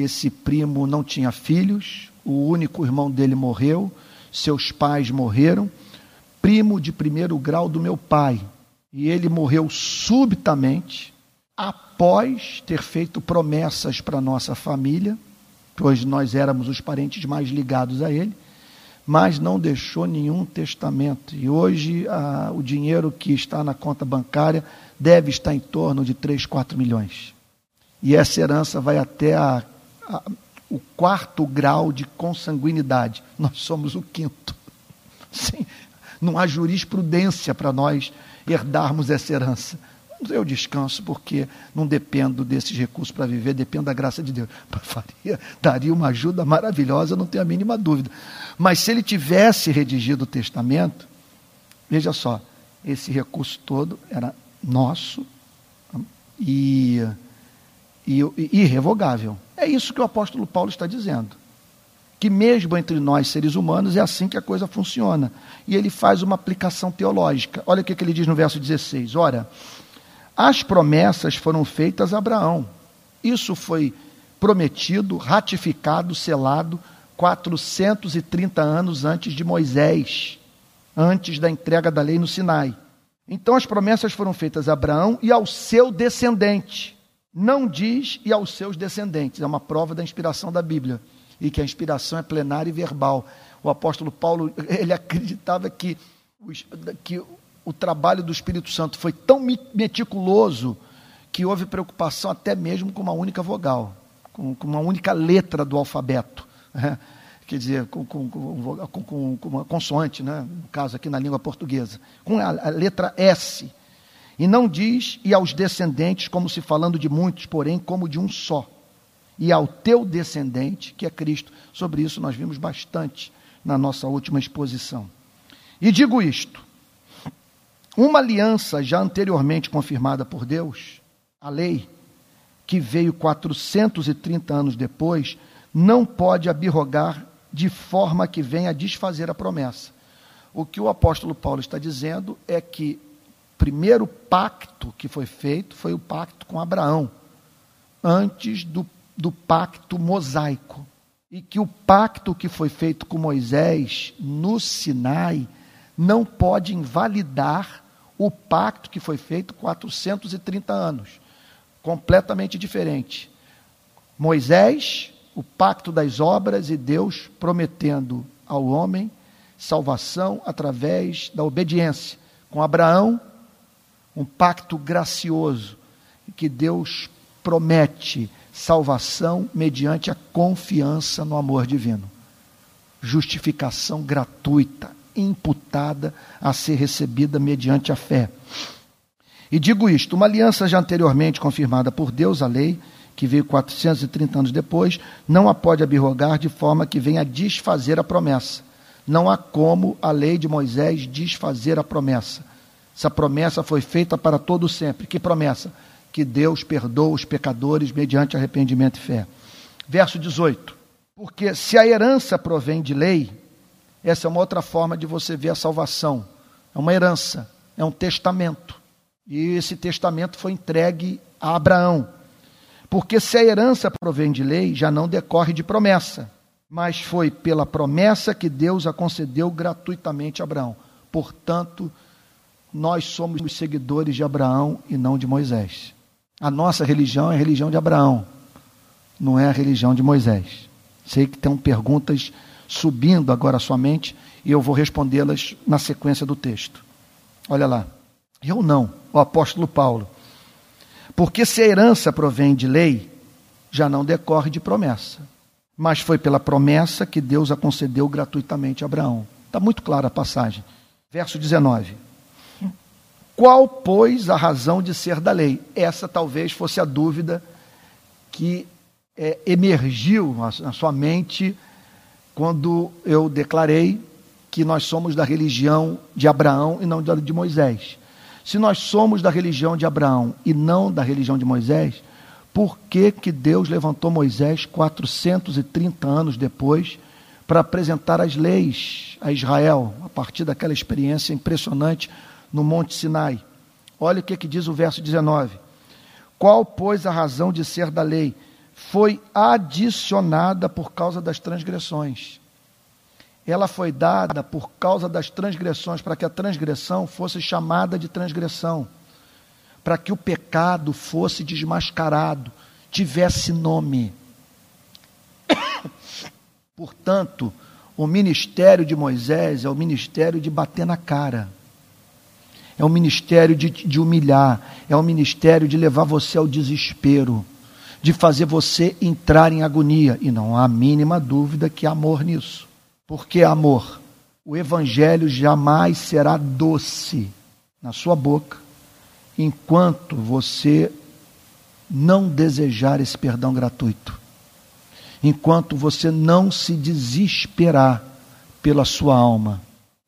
Speaker 1: esse primo não tinha filhos, o único irmão dele morreu, seus pais morreram, primo de primeiro grau do meu pai. E ele morreu subitamente, após ter feito promessas para nossa família, pois nós éramos os parentes mais ligados a ele, mas não deixou nenhum testamento. E hoje a, o dinheiro que está na conta bancária deve estar em torno de 3, 4 milhões. E essa herança vai até a, a, o quarto grau de consanguinidade. Nós somos o quinto. Sim, não há jurisprudência para nós herdarmos essa herança. Eu descanso porque não dependo desses recursos para viver, dependo da graça de Deus. Faria, daria uma ajuda maravilhosa, não tenho a mínima dúvida. Mas se ele tivesse redigido o testamento, veja só, esse recurso todo era nosso e, e, irrevogável. É isso que o apóstolo Paulo está dizendo. Que mesmo entre nós, seres humanos, é assim que a coisa funciona. E ele faz uma aplicação teológica. Olha o que, que ele diz no verso 16: Ora, as promessas foram feitas a Abraão. Isso foi prometido, ratificado, selado 430 anos antes de Moisés, antes da entrega da lei no Sinai. Então as promessas foram feitas a Abraão e ao seu descendente. Não diz e aos seus descendentes. É uma prova da inspiração da Bíblia. E que a inspiração é plenária e verbal. O apóstolo Paulo, ele acreditava que, que o trabalho do Espírito Santo foi tão meticuloso que houve preocupação até mesmo com uma única vogal, com, com uma única letra do alfabeto. Né? quer dizer, com, com, com, com, uma consoante, né? no caso aqui na língua portuguesa, com a, a letra S. E não diz, e aos descendentes, como se falando de muitos, porém como de um só. E ao teu descendente, que é Cristo. Sobre isso nós vimos bastante na nossa última exposição. E digo isto: uma aliança já anteriormente confirmada por Deus, a lei, que veio 430 anos depois, não pode abirrogar de forma que venha desfazer a promessa. O que o apóstolo Paulo está dizendo é que primeiro pacto que foi feito foi o pacto com Abraão, antes do, do pacto mosaico. E que o pacto que foi feito com Moisés no Sinai não pode invalidar o pacto que foi feito 430 anos. Completamente diferente. Moisés, o pacto das obras e Deus prometendo ao homem salvação através da obediência. Com Abraão, um pacto gracioso que Deus promete salvação mediante a confiança no amor divino. Justificação gratuita, imputada a ser recebida mediante a fé. E digo isto: uma aliança já anteriormente confirmada por Deus, a lei, que veio 430 anos depois, não a pode abrogar de forma que venha desfazer a promessa não há como a lei de Moisés desfazer a promessa. Essa promessa foi feita para todo sempre. Que promessa? Que Deus perdoa os pecadores mediante arrependimento e fé. Verso 18. Porque se a herança provém de lei, essa é uma outra forma de você ver a salvação. É uma herança, é um testamento. E esse testamento foi entregue a Abraão. Porque se a herança provém de lei, já não decorre de promessa mas foi pela promessa que Deus a concedeu gratuitamente a Abraão. Portanto, nós somos os seguidores de Abraão e não de Moisés. A nossa religião é a religião de Abraão, não é a religião de Moisés. Sei que tem perguntas subindo agora à sua mente e eu vou respondê-las na sequência do texto. Olha lá. Eu não, o apóstolo Paulo. Porque se a herança provém de lei, já não decorre de promessa mas foi pela promessa que Deus a concedeu gratuitamente a Abraão. Está muito clara a passagem. Verso 19. Qual, pois, a razão de ser da lei? Essa talvez fosse a dúvida que é, emergiu na sua mente quando eu declarei que nós somos da religião de Abraão e não de Moisés. Se nós somos da religião de Abraão e não da religião de Moisés, por que, que Deus levantou Moisés 430 anos depois para apresentar as leis a Israel, a partir daquela experiência impressionante no Monte Sinai? Olha o que, que diz o verso 19. Qual, pois, a razão de ser da lei? Foi adicionada por causa das transgressões. Ela foi dada por causa das transgressões, para que a transgressão fosse chamada de transgressão para que o pecado fosse desmascarado, tivesse nome. Portanto, o ministério de Moisés é o ministério de bater na cara, é o ministério de, de humilhar, é o ministério de levar você ao desespero, de fazer você entrar em agonia. E não há a mínima dúvida que há amor nisso. Porque amor? O evangelho jamais será doce na sua boca enquanto você não desejar esse perdão gratuito, enquanto você não se desesperar pela sua alma,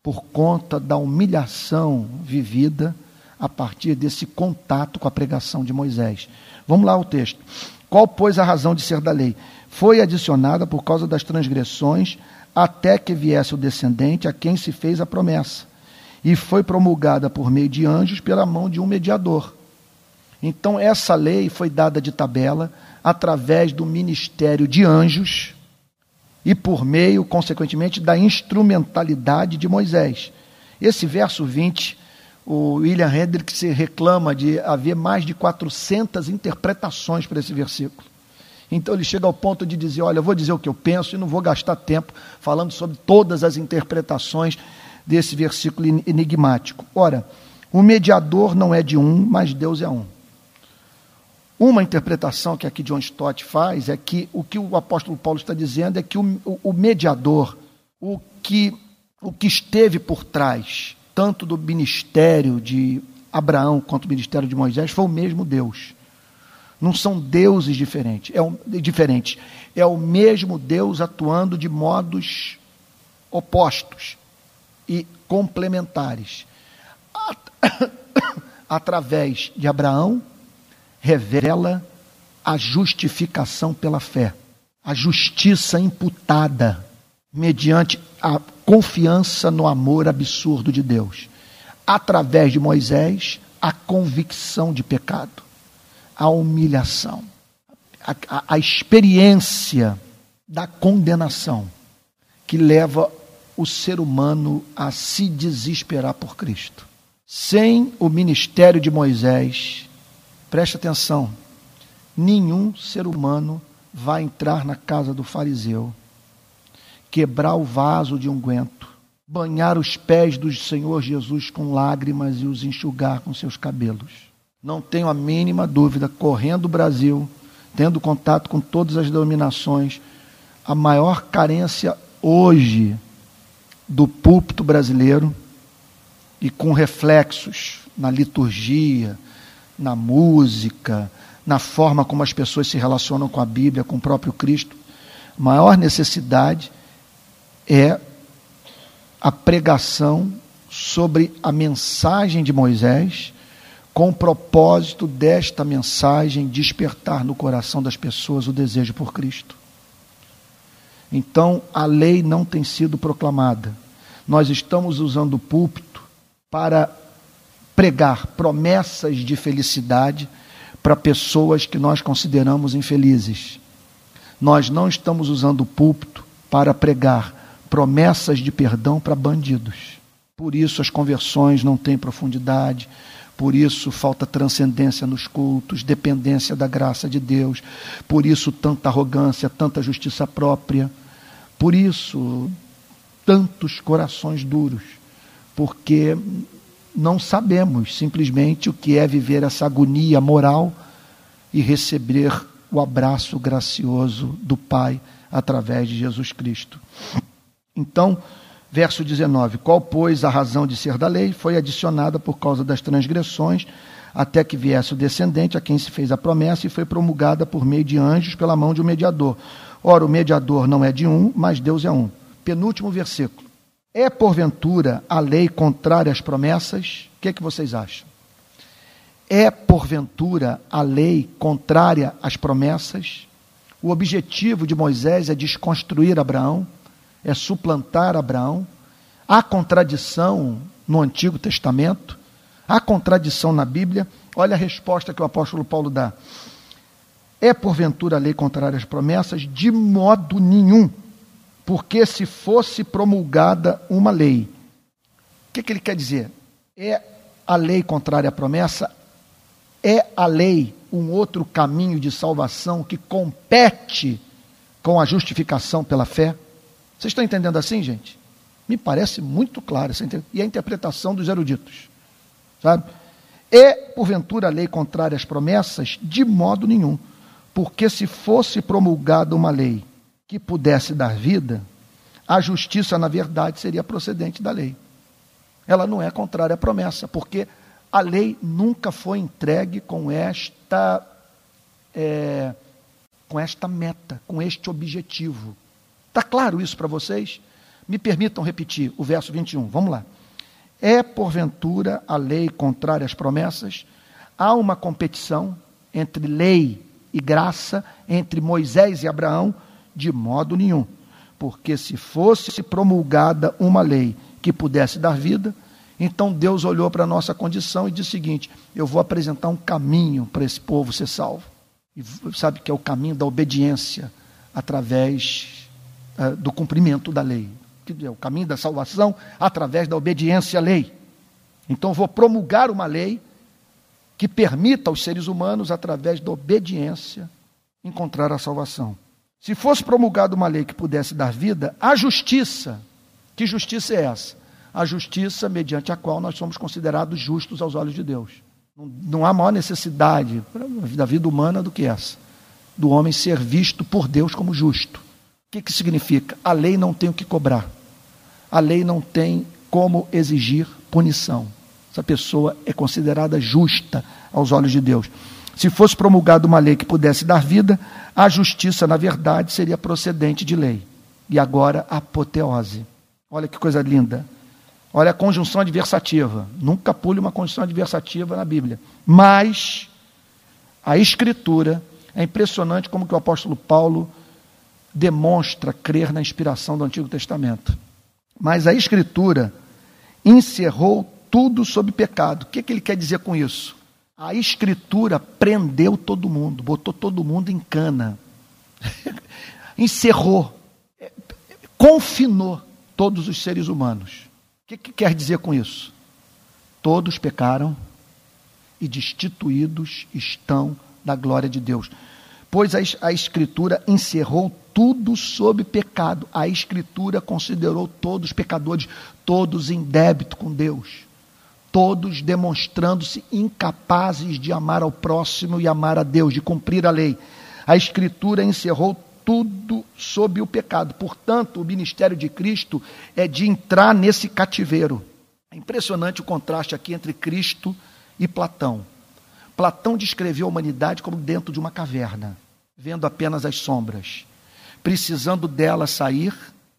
Speaker 1: por conta da humilhação vivida a partir desse contato com a pregação de Moisés. Vamos lá ao texto. Qual, pois, a razão de ser da lei? Foi adicionada por causa das transgressões, até que viesse o descendente a quem se fez a promessa e foi promulgada por meio de anjos pela mão de um mediador. Então, essa lei foi dada de tabela através do ministério de anjos e por meio, consequentemente, da instrumentalidade de Moisés. Esse verso 20, o William Hendricks reclama de haver mais de 400 interpretações para esse versículo. Então ele chega ao ponto de dizer: Olha, eu vou dizer o que eu penso e não vou gastar tempo falando sobre todas as interpretações desse versículo enigmático. Ora, o mediador não é de um, mas Deus é um. Uma interpretação que aqui John Stott faz é que o que o apóstolo Paulo está dizendo é que o, o mediador, o que, o que esteve por trás, tanto do ministério de Abraão quanto do ministério de Moisés, foi o mesmo Deus. Não são deuses diferentes, é, um, diferentes. é o mesmo Deus atuando de modos opostos e complementares. Através de Abraão, revela a justificação pela fé, a justiça imputada. mediante a confiança no amor absurdo de Deus. Através de Moisés, a convicção de pecado, a humilhação, a, a, a experiência da condenação que leva o ser humano a se desesperar por Cristo. Sem o ministério de Moisés, preste atenção, nenhum ser humano vai entrar na casa do fariseu, quebrar o vaso de unguento, banhar os pés do Senhor Jesus com lágrimas e os enxugar com seus cabelos. Não tenho a mínima dúvida, correndo o Brasil, tendo contato com todas as denominações, a maior carência hoje do púlpito brasileiro e com reflexos na liturgia, na música, na forma como as pessoas se relacionam com a Bíblia, com o próprio Cristo. A maior necessidade é a pregação sobre a mensagem de Moisés, com o propósito desta mensagem despertar no coração das pessoas o desejo por Cristo. Então, a lei não tem sido proclamada. Nós estamos usando o púlpito para pregar promessas de felicidade para pessoas que nós consideramos infelizes. Nós não estamos usando o púlpito para pregar promessas de perdão para bandidos. Por isso as conversões não têm profundidade, por isso falta transcendência nos cultos, dependência da graça de Deus, por isso tanta arrogância, tanta justiça própria, por isso tantos corações duros, porque não sabemos simplesmente o que é viver essa agonia moral e receber o abraço gracioso do Pai através de Jesus Cristo. Então, verso 19: Qual, pois, a razão de ser da lei? Foi adicionada por causa das transgressões, até que viesse o descendente a quem se fez a promessa e foi promulgada por meio de anjos pela mão de um mediador. Ora, o mediador não é de um, mas Deus é um. Penúltimo versículo. É porventura a lei contrária às promessas? O que, é que vocês acham? É porventura a lei contrária às promessas? O objetivo de Moisés é desconstruir Abraão, é suplantar Abraão. Há contradição no Antigo Testamento, há contradição na Bíblia. Olha a resposta que o apóstolo Paulo dá. É porventura a lei contrária às promessas? De modo nenhum porque se fosse promulgada uma lei. O que, que ele quer dizer? É a lei contrária à promessa? É a lei um outro caminho de salvação que compete com a justificação pela fé? Vocês estão entendendo assim, gente? Me parece muito claro essa e a interpretação dos eruditos. Sabe? É, porventura, a lei contrária às promessas? De modo nenhum. Porque se fosse promulgada uma lei que pudesse dar vida, a justiça, na verdade, seria procedente da lei. Ela não é contrária à promessa, porque a lei nunca foi entregue com esta, é, com esta meta, com este objetivo. Está claro isso para vocês? Me permitam repetir o verso 21. Vamos lá. É, porventura, a lei contrária às promessas? Há uma competição entre lei e graça, entre Moisés e Abraão? De modo nenhum. Porque se fosse promulgada uma lei que pudesse dar vida, então Deus olhou para a nossa condição e disse o seguinte: eu vou apresentar um caminho para esse povo ser salvo. E sabe que é o caminho da obediência através uh, do cumprimento da lei. Que é o caminho da salvação através da obediência à lei. Então vou promulgar uma lei que permita aos seres humanos, através da obediência, encontrar a salvação. Se fosse promulgada uma lei que pudesse dar vida, a justiça, que justiça é essa? A justiça mediante a qual nós somos considerados justos aos olhos de Deus. Não, não há maior necessidade da vida humana do que essa, do homem ser visto por Deus como justo. O que, que significa? A lei não tem o que cobrar, a lei não tem como exigir punição. Essa pessoa é considerada justa aos olhos de Deus. Se fosse promulgada uma lei que pudesse dar vida, a justiça, na verdade, seria procedente de lei. E agora, apoteose. Olha que coisa linda. Olha a conjunção adversativa. Nunca pule uma conjunção adversativa na Bíblia. Mas a Escritura é impressionante como que o apóstolo Paulo demonstra crer na inspiração do Antigo Testamento. Mas a Escritura encerrou tudo sob pecado. O que, que ele quer dizer com isso? A Escritura prendeu todo mundo, botou todo mundo em cana, encerrou, confinou todos os seres humanos. O que, que quer dizer com isso? Todos pecaram e destituídos estão da glória de Deus. Pois a, a Escritura encerrou tudo sob pecado. A Escritura considerou todos pecadores, todos em débito com Deus, todos demonstrando-se incapazes de amar ao próximo e amar a Deus, de cumprir a lei. A Escritura encerrou tudo sob o pecado. Portanto, o ministério de Cristo é de entrar nesse cativeiro. É impressionante o contraste aqui entre Cristo e Platão. Platão descreveu a humanidade como dentro de uma caverna, vendo apenas as sombras, precisando dela sair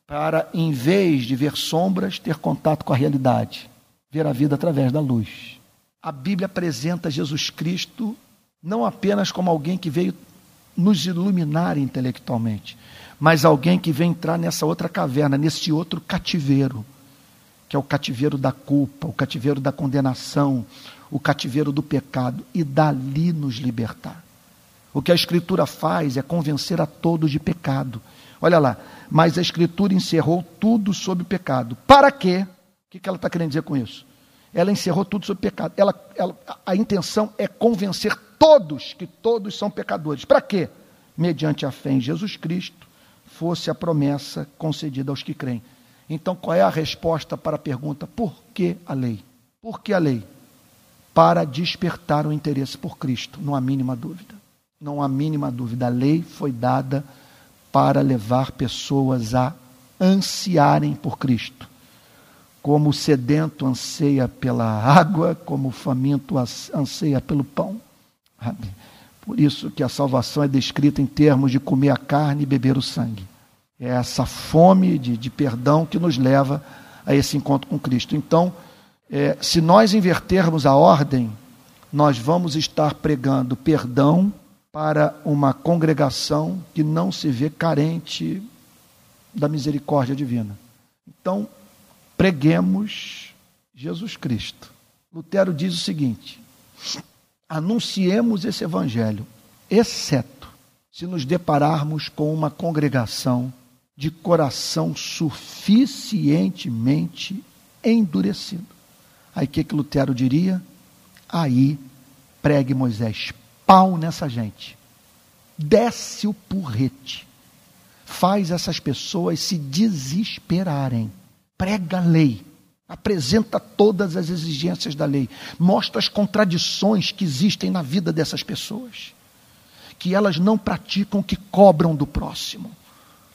Speaker 1: para, em vez de ver sombras, ter contato com a realidade, ver a vida através da luz. A Bíblia apresenta Jesus Cristo não apenas como alguém que veio nos iluminar intelectualmente, mas alguém que vem entrar nessa outra caverna, nesse outro cativeiro, que é o cativeiro da culpa, o cativeiro da condenação, o cativeiro do pecado e dali nos libertar. O que a Escritura faz é convencer a todos de pecado. Olha lá, mas a Escritura encerrou tudo sobre pecado. Para quê? O que ela está querendo dizer com isso? Ela encerrou tudo sobre pecado. Ela, ela, a intenção é convencer todos que todos são pecadores. Para quê? Mediante a fé em Jesus Cristo, fosse a promessa concedida aos que creem. Então, qual é a resposta para a pergunta: por que a lei? Por que a lei? Para despertar o interesse por Cristo, não há mínima dúvida. Não há mínima dúvida. A lei foi dada para levar pessoas a ansiarem por Cristo. Como o sedento anseia pela água, como o faminto anseia pelo pão. Por isso que a salvação é descrita em termos de comer a carne e beber o sangue. É essa fome de, de perdão que nos leva a esse encontro com Cristo. Então, é, se nós invertermos a ordem, nós vamos estar pregando perdão para uma congregação que não se vê carente da misericórdia divina. Então, preguemos Jesus Cristo. Lutero diz o seguinte: anunciemos esse evangelho, exceto se nos depararmos com uma congregação de coração suficientemente endurecido. Aí o que, que Lutero diria? Aí pregue Moisés, pau nessa gente, desce o porrete, faz essas pessoas se desesperarem, prega a lei apresenta todas as exigências da lei, mostra as contradições que existem na vida dessas pessoas, que elas não praticam o que cobram do próximo.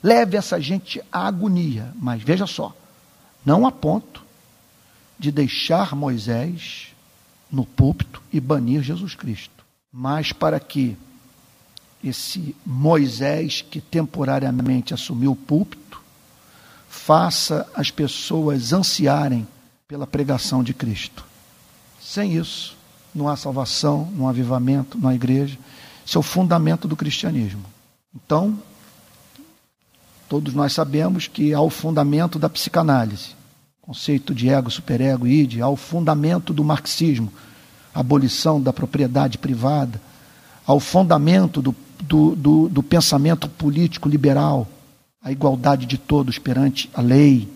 Speaker 1: Leve essa gente à agonia, mas veja só, não a ponto de deixar Moisés no púlpito e banir Jesus Cristo, mas para que esse Moisés que temporariamente assumiu o púlpito faça as pessoas ansiarem pela pregação de Cristo. Sem isso, não há salvação, não há avivamento, não há igreja. Isso é o fundamento do cristianismo. Então, todos nós sabemos que há o fundamento da psicanálise, conceito de ego, superego, id, há o fundamento do marxismo, abolição da propriedade privada, há o fundamento do, do, do, do pensamento político liberal, a igualdade de todos perante a lei,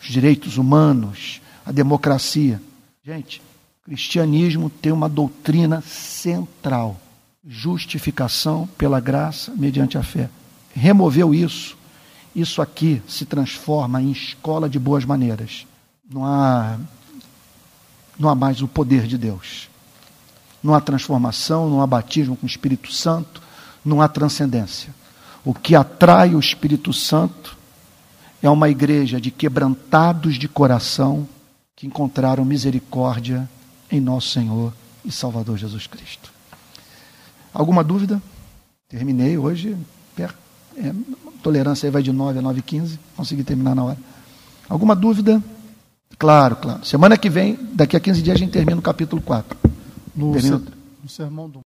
Speaker 1: os direitos humanos, a democracia. Gente, o cristianismo tem uma doutrina central: justificação pela graça mediante a fé. Removeu isso, isso aqui se transforma em escola de boas maneiras. Não há, não há mais o poder de Deus. Não há transformação, não há batismo com o Espírito Santo, não há transcendência. O que atrai o Espírito Santo é uma igreja de quebrantados de coração que encontraram misericórdia em nosso Senhor e Salvador Jesus Cristo. Alguma dúvida? Terminei hoje. É, tolerância aí vai de 9 a 9 e 15. Consegui terminar na hora. Alguma dúvida? Claro, claro. Semana que vem, daqui a 15 dias, a gente termina o capítulo 4.
Speaker 2: No, no sermão do